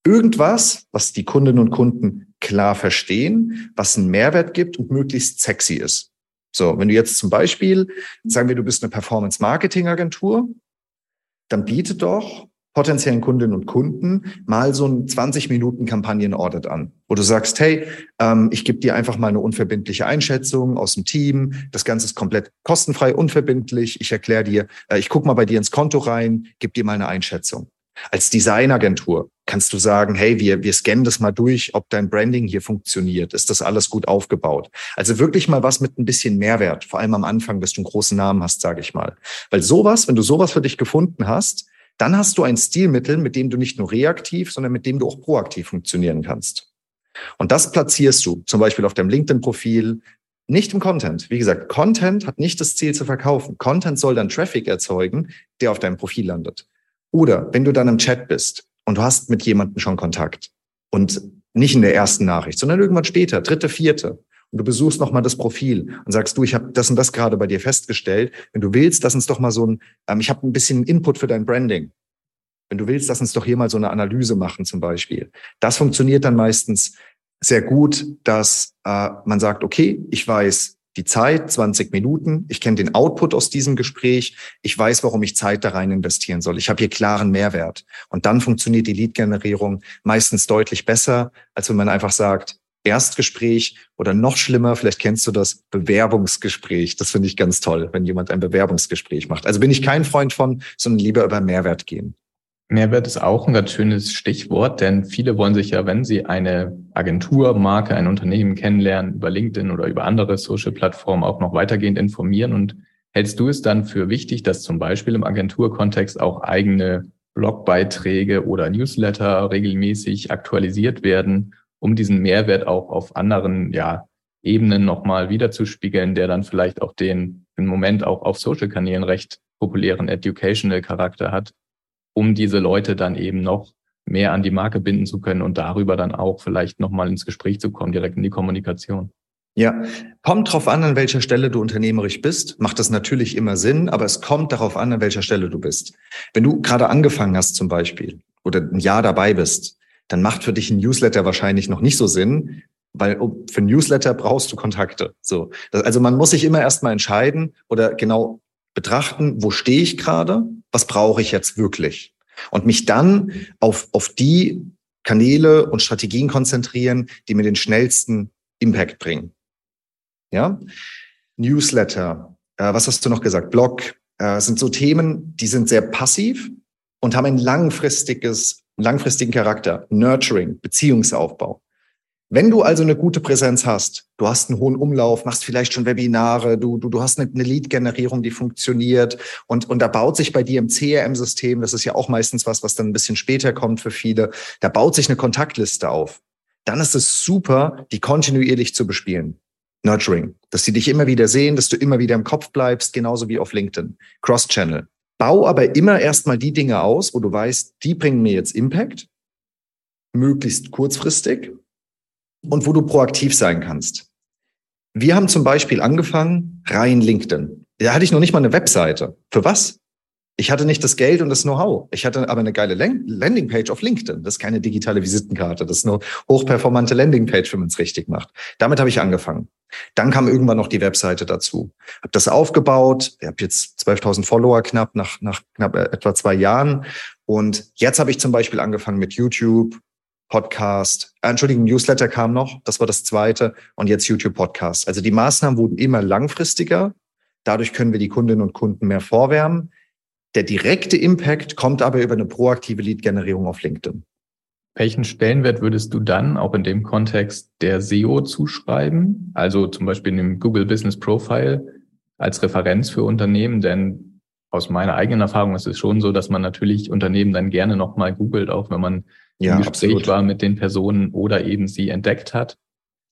[SPEAKER 1] Irgendwas, was die Kundinnen und Kunden klar verstehen, was einen Mehrwert gibt und möglichst sexy ist. So, wenn du jetzt zum Beispiel, sagen wir, du bist eine Performance-Marketing-Agentur, dann biete doch potenziellen Kundinnen und Kunden mal so ein 20 Minuten Kampagnen-Audit an, wo du sagst, hey, ähm, ich gebe dir einfach mal eine unverbindliche Einschätzung aus dem Team. Das Ganze ist komplett kostenfrei, unverbindlich. Ich erkläre dir, äh, ich gucke mal bei dir ins Konto rein, gebe dir mal eine Einschätzung. Als Designagentur kannst du sagen, hey, wir, wir scannen das mal durch, ob dein Branding hier funktioniert. Ist das alles gut aufgebaut? Also wirklich mal was mit ein bisschen Mehrwert, vor allem am Anfang, bis du einen großen Namen hast, sage ich mal. Weil sowas, wenn du sowas für dich gefunden hast, dann hast du ein Stilmittel, mit dem du nicht nur reaktiv, sondern mit dem du auch proaktiv funktionieren kannst. Und das platzierst du zum Beispiel auf deinem LinkedIn-Profil, nicht im Content. Wie gesagt, Content hat nicht das Ziel zu verkaufen. Content soll dann Traffic erzeugen, der auf deinem Profil landet. Oder wenn du dann im Chat bist und du hast mit jemandem schon Kontakt und nicht in der ersten Nachricht, sondern irgendwann später, dritte, vierte, und du besuchst nochmal das Profil und sagst, du, ich habe das und das gerade bei dir festgestellt. Wenn du willst, lass uns doch mal so ein, ähm, ich habe ein bisschen Input für dein Branding. Wenn du willst, lass uns doch hier mal so eine Analyse machen zum Beispiel. Das funktioniert dann meistens sehr gut, dass äh, man sagt, okay, ich weiß die Zeit, 20 Minuten, ich kenne den Output aus diesem Gespräch, ich weiß, warum ich Zeit da rein investieren soll. Ich habe hier klaren Mehrwert. Und dann funktioniert die Lead-Generierung meistens deutlich besser, als wenn man einfach sagt, Erstgespräch oder noch schlimmer, vielleicht kennst du das Bewerbungsgespräch. Das finde ich ganz toll, wenn jemand ein Bewerbungsgespräch macht. Also bin ich kein Freund von, sondern lieber über Mehrwert gehen.
[SPEAKER 3] Mehrwert ist auch ein ganz schönes Stichwort, denn viele wollen sich ja, wenn sie eine Agentur, Marke, ein Unternehmen kennenlernen, über LinkedIn oder über andere Social-Plattformen auch noch weitergehend informieren. Und hältst du es dann für wichtig, dass zum Beispiel im Agenturkontext auch eigene Blogbeiträge oder Newsletter regelmäßig aktualisiert werden, um diesen Mehrwert auch auf anderen ja, Ebenen nochmal wiederzuspiegeln, der dann vielleicht auch den im Moment auch auf Social-Kanälen recht populären Educational Charakter hat, um diese Leute dann eben noch mehr an die Marke binden zu können und darüber dann auch vielleicht nochmal ins Gespräch zu kommen, direkt in die Kommunikation.
[SPEAKER 1] Ja, kommt drauf an, an welcher Stelle du unternehmerisch bist, macht das natürlich immer Sinn, aber es kommt darauf an, an welcher Stelle du bist. Wenn du gerade angefangen hast zum Beispiel oder ein Jahr dabei bist, dann macht für dich ein Newsletter wahrscheinlich noch nicht so Sinn, weil für Newsletter brauchst du Kontakte. So, also man muss sich immer erstmal entscheiden oder genau betrachten, wo stehe ich gerade, was brauche ich jetzt wirklich und mich dann auf auf die Kanäle und Strategien konzentrieren, die mir den schnellsten Impact bringen. Ja, Newsletter, äh, was hast du noch gesagt? Blog äh, sind so Themen, die sind sehr passiv und haben ein langfristiges langfristigen Charakter, Nurturing, Beziehungsaufbau. Wenn du also eine gute Präsenz hast, du hast einen hohen Umlauf, machst vielleicht schon Webinare, du, du, du hast eine, Lead-Generierung, die funktioniert und, und da baut sich bei dir im CRM-System, das ist ja auch meistens was, was dann ein bisschen später kommt für viele, da baut sich eine Kontaktliste auf. Dann ist es super, die kontinuierlich zu bespielen. Nurturing, dass sie dich immer wieder sehen, dass du immer wieder im Kopf bleibst, genauso wie auf LinkedIn. Cross-Channel. Bau aber immer erstmal die Dinge aus, wo du weißt, die bringen mir jetzt Impact, möglichst kurzfristig und wo du proaktiv sein kannst. Wir haben zum Beispiel angefangen, rein LinkedIn. Da hatte ich noch nicht mal eine Webseite. Für was? Ich hatte nicht das Geld und das Know-how. Ich hatte aber eine geile Landingpage auf LinkedIn. Das ist keine digitale Visitenkarte. Das ist eine hochperformante Landingpage, wenn man es richtig macht. Damit habe ich angefangen. Dann kam irgendwann noch die Webseite dazu. Habe das aufgebaut. Ich habe jetzt 12.000 Follower knapp nach, nach knapp äh, etwa zwei Jahren. Und jetzt habe ich zum Beispiel angefangen mit YouTube, Podcast, äh, Entschuldigung, Newsletter kam noch. Das war das zweite. Und jetzt YouTube Podcast. Also die Maßnahmen wurden immer langfristiger. Dadurch können wir die Kundinnen und Kunden mehr vorwärmen. Der direkte Impact kommt aber über eine proaktive Lead-Generierung auf LinkedIn.
[SPEAKER 3] Welchen Stellenwert würdest du dann auch in dem Kontext der SEO zuschreiben? Also zum Beispiel in dem Google Business Profile als Referenz für Unternehmen, denn aus meiner eigenen Erfahrung ist es schon so, dass man natürlich Unternehmen dann gerne nochmal googelt, auch wenn man ja, im Gespräch absolut. war mit den Personen oder eben sie entdeckt hat.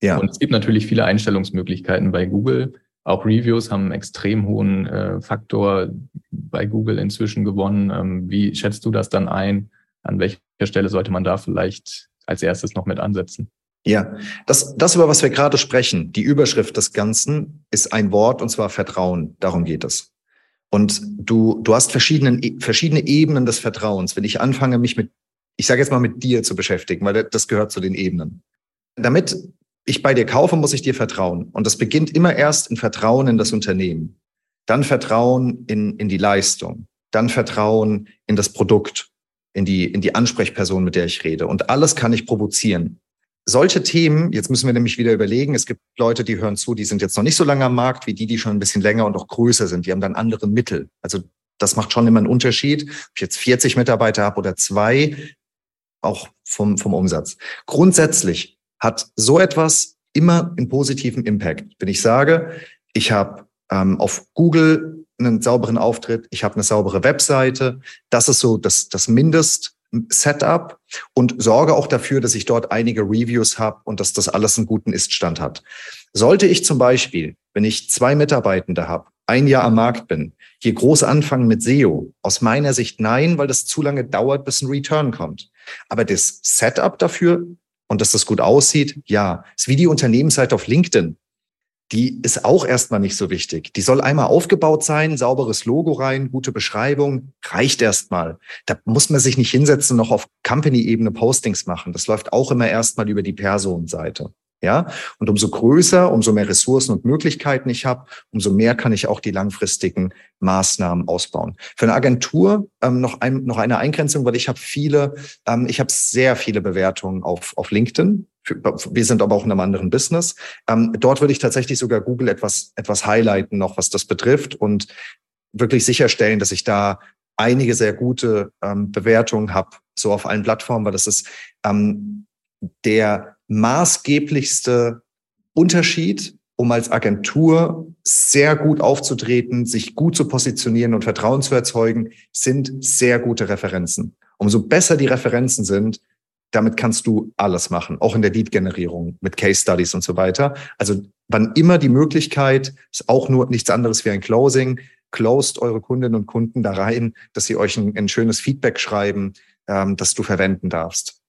[SPEAKER 3] Ja. Und es gibt natürlich viele Einstellungsmöglichkeiten bei Google. Auch Reviews haben einen extrem hohen äh, Faktor bei Google inzwischen gewonnen. Ähm, wie schätzt du das dann ein? An welcher Stelle sollte man da vielleicht als erstes noch mit ansetzen?
[SPEAKER 1] Ja, das, das, über was wir gerade sprechen, die Überschrift des Ganzen ist ein Wort und zwar Vertrauen. Darum geht es. Und du, du hast verschiedene, verschiedene Ebenen des Vertrauens. Wenn ich anfange, mich mit, ich sage jetzt mal mit dir zu beschäftigen, weil das gehört zu den Ebenen. Damit ich bei dir kaufe, muss ich dir vertrauen. Und das beginnt immer erst in Vertrauen in das Unternehmen. Dann Vertrauen in, in die Leistung. Dann Vertrauen in das Produkt, in die, in die Ansprechperson, mit der ich rede. Und alles kann ich provozieren. Solche Themen, jetzt müssen wir nämlich wieder überlegen, es gibt Leute, die hören zu, die sind jetzt noch nicht so lange am Markt wie die, die schon ein bisschen länger und auch größer sind. Die haben dann andere Mittel. Also das macht schon immer einen Unterschied. Ob ich jetzt 40 Mitarbeiter habe oder zwei, auch vom, vom Umsatz. Grundsätzlich hat so etwas immer einen positiven Impact. Wenn ich sage, ich habe ähm, auf Google einen sauberen Auftritt, ich habe eine saubere Webseite, das ist so das, das Mindest. Setup und sorge auch dafür, dass ich dort einige Reviews habe und dass das alles einen guten Iststand hat. Sollte ich zum Beispiel, wenn ich zwei Mitarbeitende habe, ein Jahr am Markt bin, hier groß anfangen mit SEO? Aus meiner Sicht nein, weil das zu lange dauert, bis ein Return kommt. Aber das Setup dafür und dass das gut aussieht, ja, ist wie die Unternehmensseite auf LinkedIn. Die ist auch erstmal nicht so wichtig. Die soll einmal aufgebaut sein, sauberes Logo rein, gute Beschreibung, reicht erstmal. Da muss man sich nicht hinsetzen noch auf Company-Ebene Postings machen. Das läuft auch immer erstmal über die Personenseite. Ja, und umso größer, umso mehr Ressourcen und Möglichkeiten ich habe, umso mehr kann ich auch die langfristigen Maßnahmen ausbauen. Für eine Agentur ähm, noch, ein, noch eine Eingrenzung, weil ich habe viele, ähm, ich habe sehr viele Bewertungen auf, auf LinkedIn. Wir sind aber auch in einem anderen Business. Ähm, dort würde ich tatsächlich sogar Google etwas, etwas highlighten, noch was das betrifft und wirklich sicherstellen, dass ich da einige sehr gute ähm, Bewertungen habe, so auf allen Plattformen, weil das ist ähm, der maßgeblichste Unterschied, um als Agentur sehr gut aufzutreten, sich gut zu positionieren und Vertrauen zu erzeugen, sind sehr gute Referenzen. Umso besser die Referenzen sind, damit kannst du alles machen, auch in der Lead-Generierung mit Case Studies und so weiter. Also wann immer die Möglichkeit, ist auch nur nichts anderes wie ein Closing, closed eure Kundinnen und Kunden da rein, dass sie euch ein, ein schönes Feedback schreiben, ähm, das du verwenden darfst.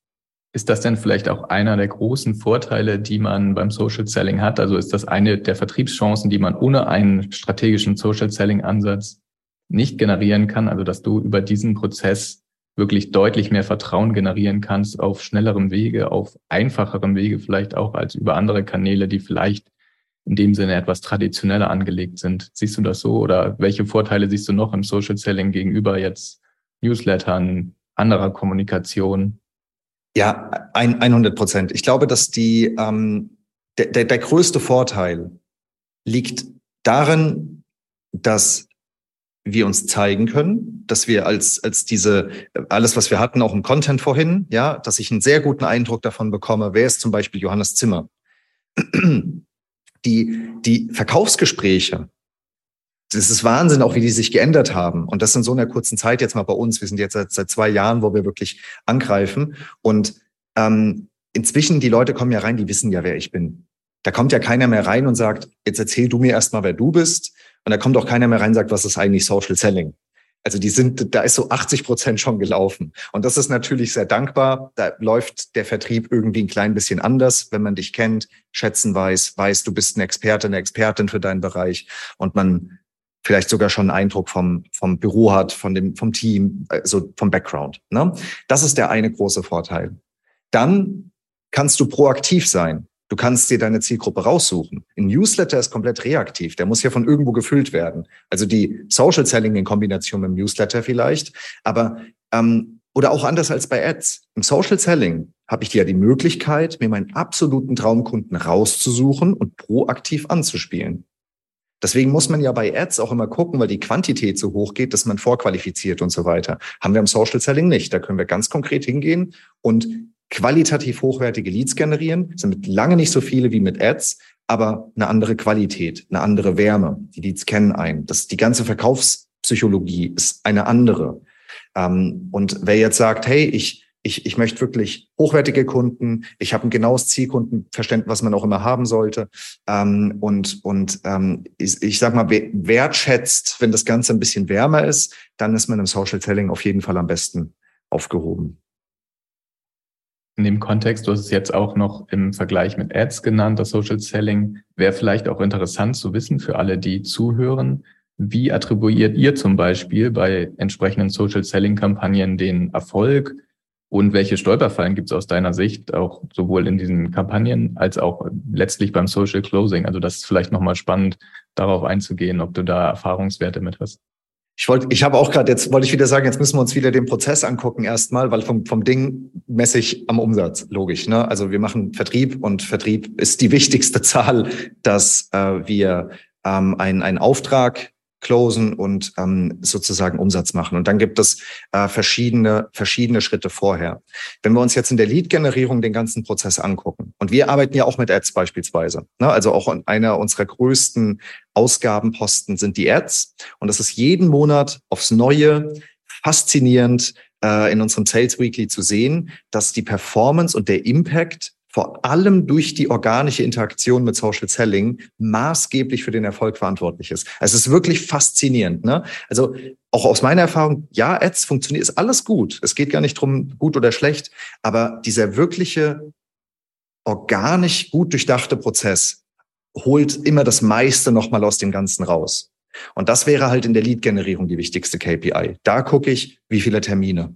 [SPEAKER 3] Ist das denn vielleicht auch einer der großen Vorteile, die man beim Social Selling hat? Also ist das eine der Vertriebschancen, die man ohne einen strategischen Social Selling Ansatz nicht generieren kann? Also dass du über diesen Prozess wirklich deutlich mehr Vertrauen generieren kannst auf schnellerem Wege, auf einfacherem Wege vielleicht auch als über andere Kanäle, die vielleicht in dem Sinne etwas traditioneller angelegt sind. Siehst du das so oder welche Vorteile siehst du noch im Social Selling gegenüber jetzt Newslettern, anderer Kommunikation?
[SPEAKER 1] Ja, ein, 100 Prozent. Ich glaube, dass die, ähm, der, der, der größte Vorteil liegt darin, dass wir uns zeigen können, dass wir als, als diese, alles, was wir hatten, auch im Content vorhin, ja, dass ich einen sehr guten Eindruck davon bekomme, wer ist zum Beispiel Johannes Zimmer. Die, die Verkaufsgespräche, das ist Wahnsinn, auch wie die sich geändert haben. Und das in so einer kurzen Zeit jetzt mal bei uns. Wir sind jetzt seit, seit zwei Jahren, wo wir wirklich angreifen. Und ähm, inzwischen, die Leute kommen ja rein, die wissen ja, wer ich bin. Da kommt ja keiner mehr rein und sagt, jetzt erzähl du mir erstmal, wer du bist. Und da kommt auch keiner mehr rein und sagt, was ist eigentlich Social Selling? Also die sind, da ist so 80 Prozent schon gelaufen. Und das ist natürlich sehr dankbar. Da läuft der Vertrieb irgendwie ein klein bisschen anders, wenn man dich kennt, schätzen weiß, weiß, du bist ein Experte, eine Expertin für deinen Bereich und man vielleicht sogar schon einen Eindruck vom, vom Büro hat, von dem, vom Team, also vom Background. Ne? Das ist der eine große Vorteil. Dann kannst du proaktiv sein. Du kannst dir deine Zielgruppe raussuchen. Ein Newsletter ist komplett reaktiv. Der muss ja von irgendwo gefüllt werden. Also die Social Selling in Kombination mit dem Newsletter vielleicht. Aber ähm, oder auch anders als bei Ads. Im Social Selling habe ich ja die Möglichkeit, mir meinen absoluten Traumkunden rauszusuchen und proaktiv anzuspielen. Deswegen muss man ja bei Ads auch immer gucken, weil die Quantität so hoch geht, dass man vorqualifiziert und so weiter. Haben wir im Social Selling nicht. Da können wir ganz konkret hingehen und qualitativ hochwertige Leads generieren. Das sind lange nicht so viele wie mit Ads, aber eine andere Qualität, eine andere Wärme. Die Leads kennen ein. Das, die ganze Verkaufspsychologie ist eine andere. Ähm, und wer jetzt sagt, hey, ich ich, ich möchte wirklich hochwertige Kunden. Ich habe ein genaues Zielkundenverständnis, was man auch immer haben sollte. Ähm, und und ähm, ich, ich sage mal, wertschätzt, wenn das Ganze ein bisschen wärmer ist, dann ist man im Social Selling auf jeden Fall am besten aufgehoben.
[SPEAKER 3] In dem Kontext, du hast es jetzt auch noch im Vergleich mit Ads genannt, das Social Selling, wäre vielleicht auch interessant zu wissen für alle, die zuhören. Wie attribuiert ihr zum Beispiel bei entsprechenden Social Selling Kampagnen den Erfolg? Und welche Stolperfallen gibt es aus deiner Sicht auch sowohl in diesen Kampagnen als auch letztlich beim Social Closing? Also das ist vielleicht nochmal spannend, darauf einzugehen, ob du da Erfahrungswerte mit hast.
[SPEAKER 1] Ich wollte, ich habe auch gerade jetzt wollte ich wieder sagen, jetzt müssen wir uns wieder den Prozess angucken erstmal, weil vom vom Ding messe ich am Umsatz, logisch. Ne? Also wir machen Vertrieb und Vertrieb ist die wichtigste Zahl, dass äh, wir ähm, einen einen Auftrag closen und ähm, sozusagen Umsatz machen. Und dann gibt es äh, verschiedene, verschiedene Schritte vorher. Wenn wir uns jetzt in der Lead-Generierung den ganzen Prozess angucken, und wir arbeiten ja auch mit Ads beispielsweise, ne? also auch einer unserer größten Ausgabenposten sind die Ads. Und das ist jeden Monat aufs Neue faszinierend äh, in unserem Sales Weekly zu sehen, dass die Performance und der Impact vor allem durch die organische Interaktion mit Social Selling maßgeblich für den Erfolg verantwortlich ist. Also es ist wirklich faszinierend. Ne? Also auch aus meiner Erfahrung, ja, Ads funktioniert, ist alles gut. Es geht gar nicht drum, gut oder schlecht, aber dieser wirkliche organisch gut durchdachte Prozess holt immer das meiste nochmal aus dem Ganzen raus. Und das wäre halt in der Lead-Generierung die wichtigste KPI. Da gucke ich, wie viele Termine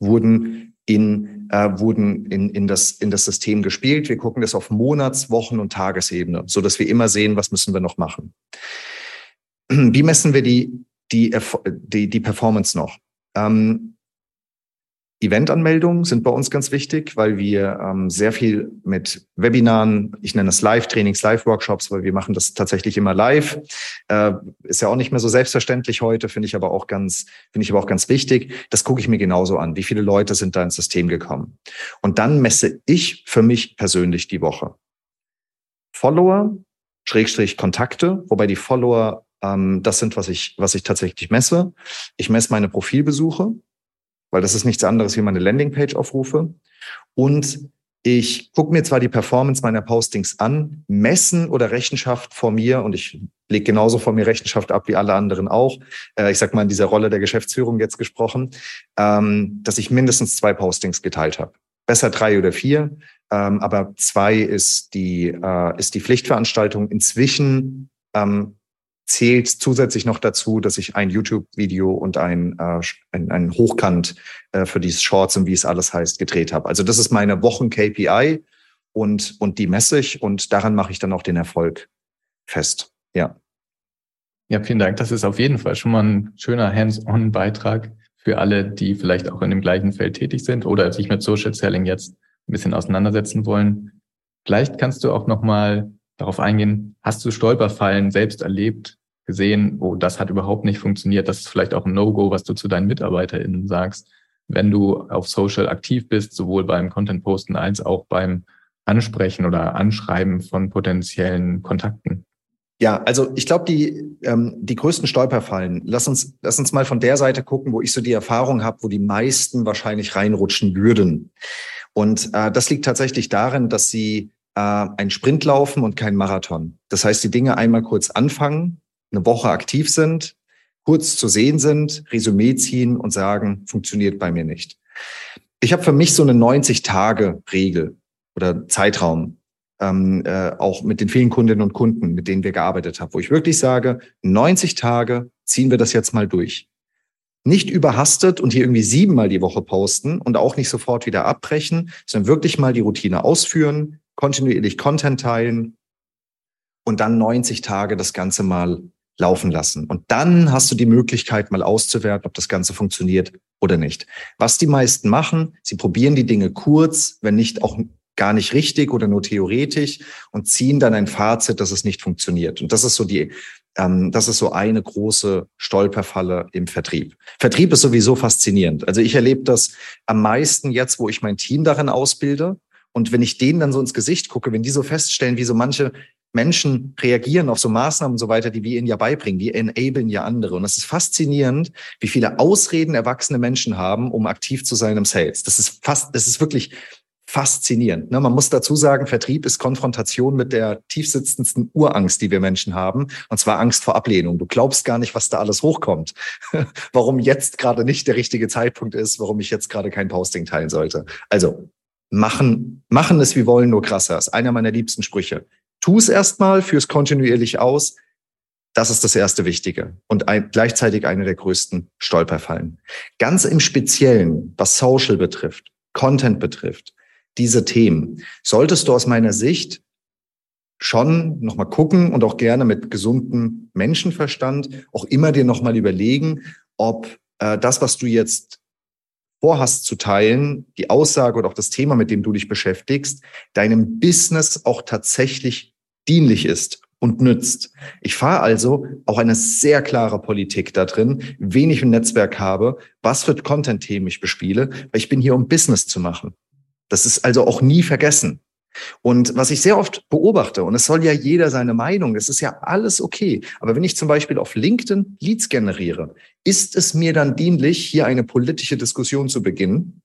[SPEAKER 1] wurden in, äh, wurden in, in, das, in das System gespielt. Wir gucken das auf Monats-, Wochen- und Tagesebene, so dass wir immer sehen, was müssen wir noch machen. Wie messen wir die, die, die, die Performance noch? Ähm, Eventanmeldungen sind bei uns ganz wichtig, weil wir ähm, sehr viel mit Webinaren, ich nenne es Live-Trainings, Live-Workshops, weil wir machen das tatsächlich immer live. Äh, ist ja auch nicht mehr so selbstverständlich heute, finde ich aber auch ganz, finde ich aber auch ganz wichtig. Das gucke ich mir genauso an. Wie viele Leute sind da ins System gekommen? Und dann messe ich für mich persönlich die Woche. Follower, Schrägstrich Kontakte, wobei die Follower ähm, das sind, was ich, was ich tatsächlich messe. Ich messe meine Profilbesuche weil das ist nichts anderes wie meine Landingpage aufrufe. Und ich gucke mir zwar die Performance meiner Postings an, messen oder Rechenschaft vor mir und ich lege genauso vor mir Rechenschaft ab wie alle anderen auch. Äh, ich sag mal in dieser Rolle der Geschäftsführung jetzt gesprochen, ähm, dass ich mindestens zwei Postings geteilt habe. Besser drei oder vier, ähm, aber zwei ist die äh, ist die Pflichtveranstaltung. Inzwischen ähm, zählt zusätzlich noch dazu, dass ich ein YouTube-Video und ein, äh, ein, ein Hochkant äh, für dieses Shorts und wie es alles heißt gedreht habe. Also das ist meine Wochen-KPI und, und die messe ich und daran mache ich dann auch den Erfolg fest. Ja.
[SPEAKER 3] Ja, vielen Dank. Das ist auf jeden Fall schon mal ein schöner Hands-on-Beitrag für alle, die vielleicht auch in dem gleichen Feld tätig sind oder sich mit Social Selling jetzt ein bisschen auseinandersetzen wollen. Vielleicht kannst du auch noch mal darauf eingehen. Hast du Stolperfallen selbst erlebt, gesehen, oh, das hat überhaupt nicht funktioniert. Das ist vielleicht auch ein No-Go, was du zu deinen MitarbeiterInnen sagst, wenn du auf Social aktiv bist, sowohl beim Content posten als auch beim Ansprechen oder Anschreiben von potenziellen Kontakten.
[SPEAKER 1] Ja, also ich glaube, die, ähm, die größten Stolperfallen, lass uns, lass uns mal von der Seite gucken, wo ich so die Erfahrung habe, wo die meisten wahrscheinlich reinrutschen würden. Und äh, das liegt tatsächlich darin, dass sie äh, einen Sprint laufen und keinen Marathon. Das heißt, die Dinge einmal kurz anfangen, eine Woche aktiv sind, kurz zu sehen sind, Resümee ziehen und sagen, funktioniert bei mir nicht. Ich habe für mich so eine 90-Tage-Regel oder Zeitraum, ähm, äh, auch mit den vielen Kundinnen und Kunden, mit denen wir gearbeitet haben, wo ich wirklich sage, 90 Tage ziehen wir das jetzt mal durch. Nicht überhastet und hier irgendwie siebenmal die Woche posten und auch nicht sofort wieder abbrechen, sondern wirklich mal die Routine ausführen, kontinuierlich Content teilen und dann 90 Tage das Ganze mal laufen lassen. Und dann hast du die Möglichkeit, mal auszuwerten, ob das Ganze funktioniert oder nicht. Was die meisten machen, sie probieren die Dinge kurz, wenn nicht auch gar nicht richtig oder nur theoretisch und ziehen dann ein Fazit, dass es nicht funktioniert. Und das ist so die, ähm, das ist so eine große Stolperfalle im Vertrieb. Vertrieb ist sowieso faszinierend. Also ich erlebe das am meisten jetzt, wo ich mein Team darin ausbilde. Und wenn ich denen dann so ins Gesicht gucke, wenn die so feststellen, wie so manche Menschen reagieren auf so Maßnahmen und so weiter, die wir ihnen ja beibringen. Die enablen ja andere. Und es ist faszinierend, wie viele Ausreden erwachsene Menschen haben, um aktiv zu sein im Sales. Das ist fast, das ist wirklich faszinierend. Ne? Man muss dazu sagen, Vertrieb ist Konfrontation mit der tiefsitzendsten Urangst, die wir Menschen haben, und zwar Angst vor Ablehnung. Du glaubst gar nicht, was da alles hochkommt. warum jetzt gerade nicht der richtige Zeitpunkt ist, warum ich jetzt gerade kein Posting teilen sollte. Also machen, machen es wie wollen, nur krasser. Das ist einer meiner liebsten Sprüche tu es erstmal, führ es kontinuierlich aus. Das ist das erste Wichtige und ein, gleichzeitig eine der größten Stolperfallen. Ganz im Speziellen, was Social betrifft, Content betrifft, diese Themen, solltest du aus meiner Sicht schon nochmal gucken und auch gerne mit gesundem Menschenverstand auch immer dir nochmal überlegen, ob äh, das, was du jetzt vorhast zu teilen, die Aussage oder auch das Thema, mit dem du dich beschäftigst, deinem Business auch tatsächlich dienlich ist und nützt. Ich fahre also auch eine sehr klare Politik da drin, wen ich im Netzwerk habe, was für Content-Themen ich bespiele, weil ich bin hier, um Business zu machen. Das ist also auch nie vergessen. Und was ich sehr oft beobachte, und es soll ja jeder seine Meinung, es ist ja alles okay. Aber wenn ich zum Beispiel auf LinkedIn Leads generiere, ist es mir dann dienlich, hier eine politische Diskussion zu beginnen?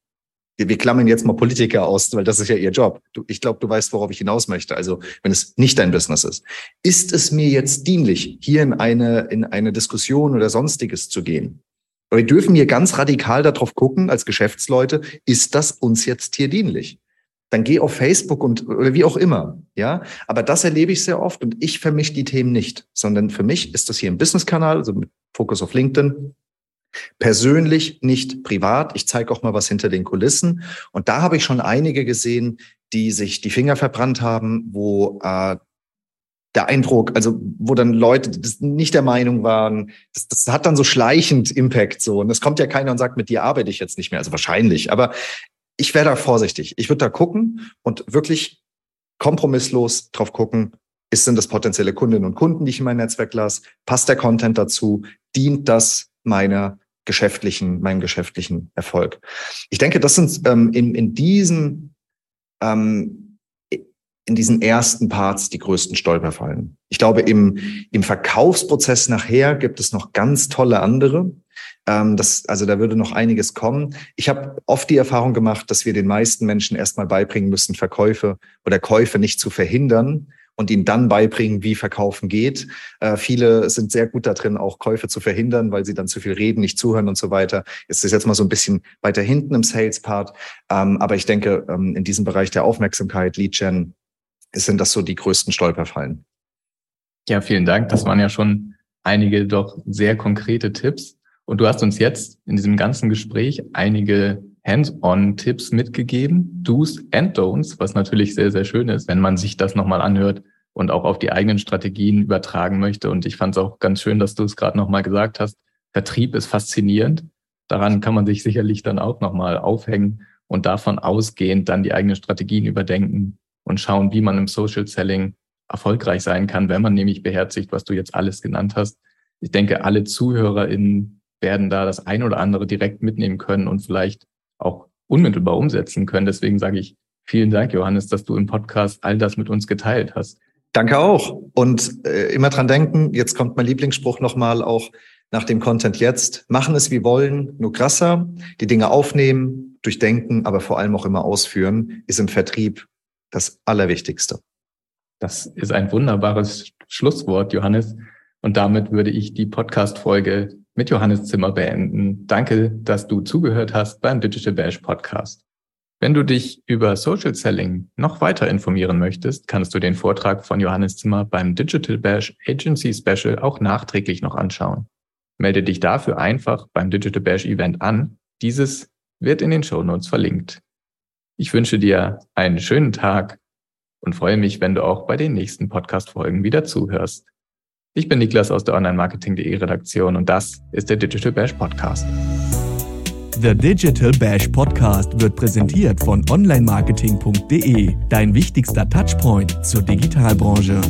[SPEAKER 1] Wir, klammern jetzt mal Politiker aus, weil das ist ja ihr Job. Du, ich glaube, du weißt, worauf ich hinaus möchte. Also, wenn es nicht dein Business ist. Ist es mir jetzt dienlich, hier in eine, in eine Diskussion oder sonstiges zu gehen? Aber wir dürfen hier ganz radikal darauf gucken, als Geschäftsleute, ist das uns jetzt hier dienlich? Dann geh auf Facebook und oder wie auch immer, ja. Aber das erlebe ich sehr oft und ich vermische die Themen nicht, sondern für mich ist das hier ein Business-Kanal, also mit Fokus auf LinkedIn. Persönlich, nicht privat. Ich zeige auch mal was hinter den Kulissen. Und da habe ich schon einige gesehen, die sich die Finger verbrannt haben, wo äh, der Eindruck, also wo dann Leute nicht der Meinung waren, das, das hat dann so schleichend Impact so. Und es kommt ja keiner und sagt, mit dir arbeite ich jetzt nicht mehr. Also wahrscheinlich. Aber ich wäre da vorsichtig. Ich würde da gucken und wirklich kompromisslos drauf gucken, ist sind das potenzielle Kundinnen und Kunden, die ich in mein Netzwerk lasse? Passt der Content dazu? Dient das meiner geschäftlichen, meinem geschäftlichen Erfolg? Ich denke, das sind ähm, in, in diesen ähm, in diesen ersten Parts die größten Stolperfallen. Ich glaube, im, im Verkaufsprozess nachher gibt es noch ganz tolle andere. Ähm, das, also da würde noch einiges kommen. Ich habe oft die Erfahrung gemacht, dass wir den meisten Menschen erstmal beibringen müssen, Verkäufe oder Käufe nicht zu verhindern und ihnen dann beibringen, wie Verkaufen geht. Äh, viele sind sehr gut darin, auch Käufe zu verhindern, weil sie dann zu viel reden, nicht zuhören und so weiter. Es ist jetzt mal so ein bisschen weiter hinten im Sales-Part. Ähm, aber ich denke, ähm, in diesem Bereich der Aufmerksamkeit, Lead-Gen, sind das so die größten Stolperfallen.
[SPEAKER 3] Ja, vielen Dank. Das waren ja schon einige doch sehr konkrete Tipps. Und du hast uns jetzt in diesem ganzen Gespräch einige Hands-on-Tipps mitgegeben, Do's and Don'ts, was natürlich sehr, sehr schön ist, wenn man sich das nochmal anhört und auch auf die eigenen Strategien übertragen möchte. Und ich fand es auch ganz schön, dass du es gerade nochmal gesagt hast. Vertrieb ist faszinierend. Daran kann man sich sicherlich dann auch nochmal aufhängen und davon ausgehend dann die eigenen Strategien überdenken und schauen, wie man im Social Selling erfolgreich sein kann, wenn man nämlich beherzigt, was du jetzt alles genannt hast. Ich denke, alle ZuhörerInnen werden da das ein oder andere direkt mitnehmen können und vielleicht auch unmittelbar umsetzen können. Deswegen sage ich vielen Dank, Johannes, dass du im Podcast all das mit uns geteilt hast.
[SPEAKER 1] Danke auch. Und äh, immer dran denken, jetzt kommt mein Lieblingsspruch nochmal auch nach dem Content jetzt. Machen es wie wollen, nur krasser. Die Dinge aufnehmen, durchdenken, aber vor allem auch immer ausführen, ist im Vertrieb das Allerwichtigste.
[SPEAKER 3] Das ist ein wunderbares Schlusswort, Johannes. Und damit würde ich die Podcast-Folge mit Johannes Zimmer beenden. Danke, dass du zugehört hast beim Digital Bash Podcast. Wenn du dich über Social Selling noch weiter informieren möchtest, kannst du den Vortrag von Johannes Zimmer beim Digital Bash Agency Special auch nachträglich noch anschauen. Melde dich dafür einfach beim Digital Bash Event an. Dieses wird in den Show Notes verlinkt. Ich wünsche dir einen schönen Tag und freue mich, wenn du auch bei den nächsten Podcast-Folgen wieder zuhörst. Ich bin Niklas aus der Online-Marketing.de Redaktion und das ist der Digital Bash Podcast.
[SPEAKER 2] The Digital Bash Podcast wird präsentiert von onlinemarketing.de, dein wichtigster Touchpoint zur Digitalbranche.